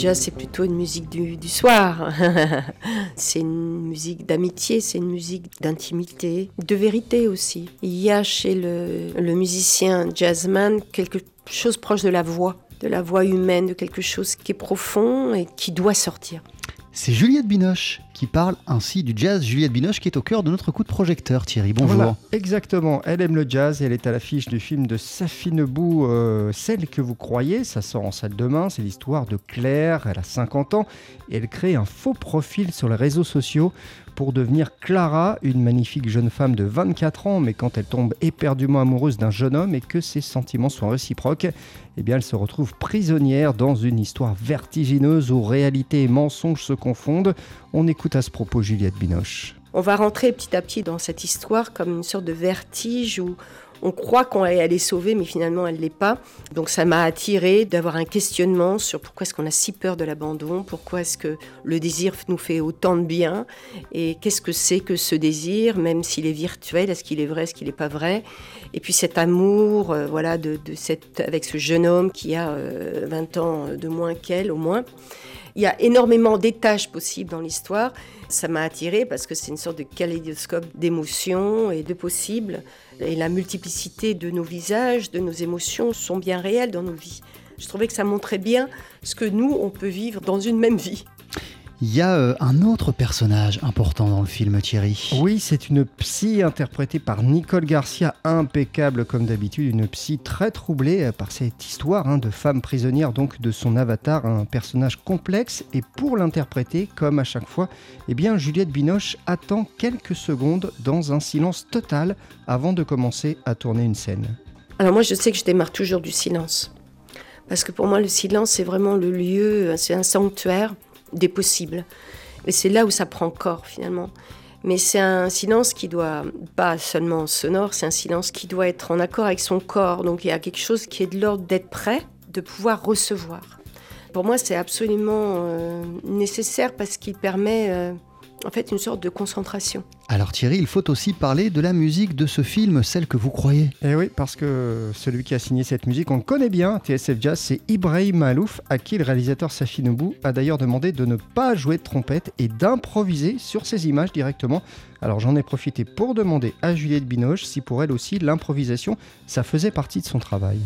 jazz, c'est plutôt une musique du, soir. c'est une musique d'amitié, c'est une musique d'intimité, de vérité aussi. Il y a chez le, le musicien jazzman quelque chose proche de la voix, de la voix humaine, de quelque chose qui est profond et qui doit sortir. C'est Juliette Binoche qui parle ainsi du jazz. Juliette Binoche qui est au cœur de notre coup de projecteur. Thierry, bonjour. Exactement. Elle aime le jazz et elle est à l'affiche du film de Safi Nebou, euh, Celle que vous croyez. Ça sort en salle demain. C'est l'histoire de Claire. Elle a 50 ans et elle crée un faux profil sur les réseaux sociaux devenir Clara, une magnifique jeune femme de 24 ans, mais quand elle tombe éperdument amoureuse d'un jeune homme et que ses sentiments sont réciproques, eh bien elle se retrouve prisonnière dans une histoire vertigineuse où réalité et mensonge se confondent. On écoute à ce propos Juliette Binoche. On va rentrer petit à petit dans cette histoire comme une sorte de vertige où on croit qu'elle est sauvée, mais finalement elle ne l'est pas. Donc ça m'a attiré d'avoir un questionnement sur pourquoi est-ce qu'on a si peur de l'abandon, pourquoi est-ce que le désir nous fait autant de bien, et qu'est-ce que c'est que ce désir, même s'il est virtuel, est-ce qu'il est vrai, est-ce qu'il n'est pas vrai. Et puis cet amour, euh, voilà, de, cette, avec ce jeune homme qui a 20 euh, ans de moins qu'elle au moins. Il y a énormément d'étages possibles dans l'histoire. Ça m'a attiré parce que c'est une sorte de kaléidoscope d'émotions et de possibles. Et la multiplicité de nos visages, de nos émotions sont bien réelles dans nos vies. Je trouvais que ça montrait bien ce que nous, on peut vivre dans une même vie. Il y a euh, un autre personnage important dans le film, Thierry. Oui, c'est une psy interprétée par Nicole Garcia, impeccable comme d'habitude, une psy très troublée euh, par cette histoire hein, de femme prisonnière, donc de son avatar, un personnage complexe. Et pour l'interpréter, comme à chaque fois, eh bien Juliette Binoche attend quelques secondes dans un silence total avant de commencer à tourner une scène. Alors moi, je sais que je démarre toujours du silence. Parce que pour moi, le silence, c'est vraiment le lieu, c'est un sanctuaire des possibles. Et c'est là où ça prend corps finalement. Mais c'est un silence qui doit, pas seulement sonore, c'est un silence qui doit être en accord avec son corps. Donc il y a quelque chose qui est de l'ordre d'être prêt, de pouvoir recevoir. Pour moi, c'est absolument euh, nécessaire parce qu'il permet euh, en fait une sorte de concentration. Alors Thierry, il faut aussi parler de la musique de ce film, celle que vous croyez. Eh oui, parce que celui qui a signé cette musique, on le connaît bien, TSF Jazz, c'est Ibrahim Malouf, à qui le réalisateur Safi Noubou a d'ailleurs demandé de ne pas jouer de trompette et d'improviser sur ses images directement. Alors j'en ai profité pour demander à Juliette Binoche si pour elle aussi l'improvisation, ça faisait partie de son travail.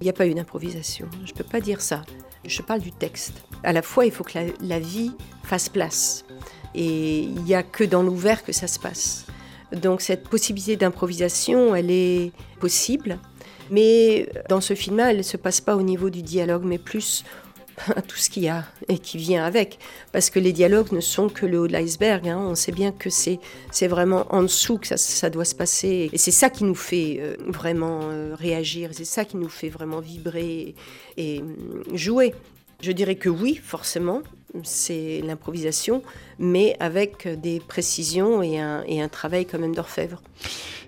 Il n'y a pas eu d'improvisation, je ne peux pas dire ça. Je parle du texte. À la fois, il faut que la vie fasse place. Et il n'y a que dans l'ouvert que ça se passe. Donc cette possibilité d'improvisation, elle est possible. Mais dans ce film-là, elle ne se passe pas au niveau du dialogue, mais plus tout ce qu'il y a et qui vient avec. Parce que les dialogues ne sont que le haut de l'iceberg. Hein. On sait bien que c'est, c'est vraiment en dessous que ça, doit se passer. Et c'est ça qui nous fait euh, vraiment euh, réagir. C'est ça qui nous fait vraiment vibrer et, hum, jouer. Je dirais que oui, forcément, c'est l'improvisation, mais avec des précisions et un, et un travail quand même d'orfèvre.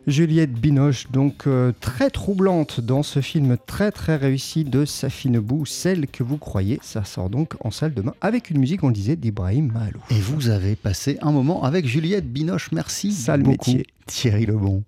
Juliette Binoche, donc euh, très troublante dans ce film très très réussi de Safi Nebou, celle que vous croyez. Ça sort donc en salle demain avec une musique, on le disait, d'Ibrahim Mahalouf. Et vous avez passé un moment avec Juliette Binoche. Merci Sale beaucoup, métier. Thierry Lebon.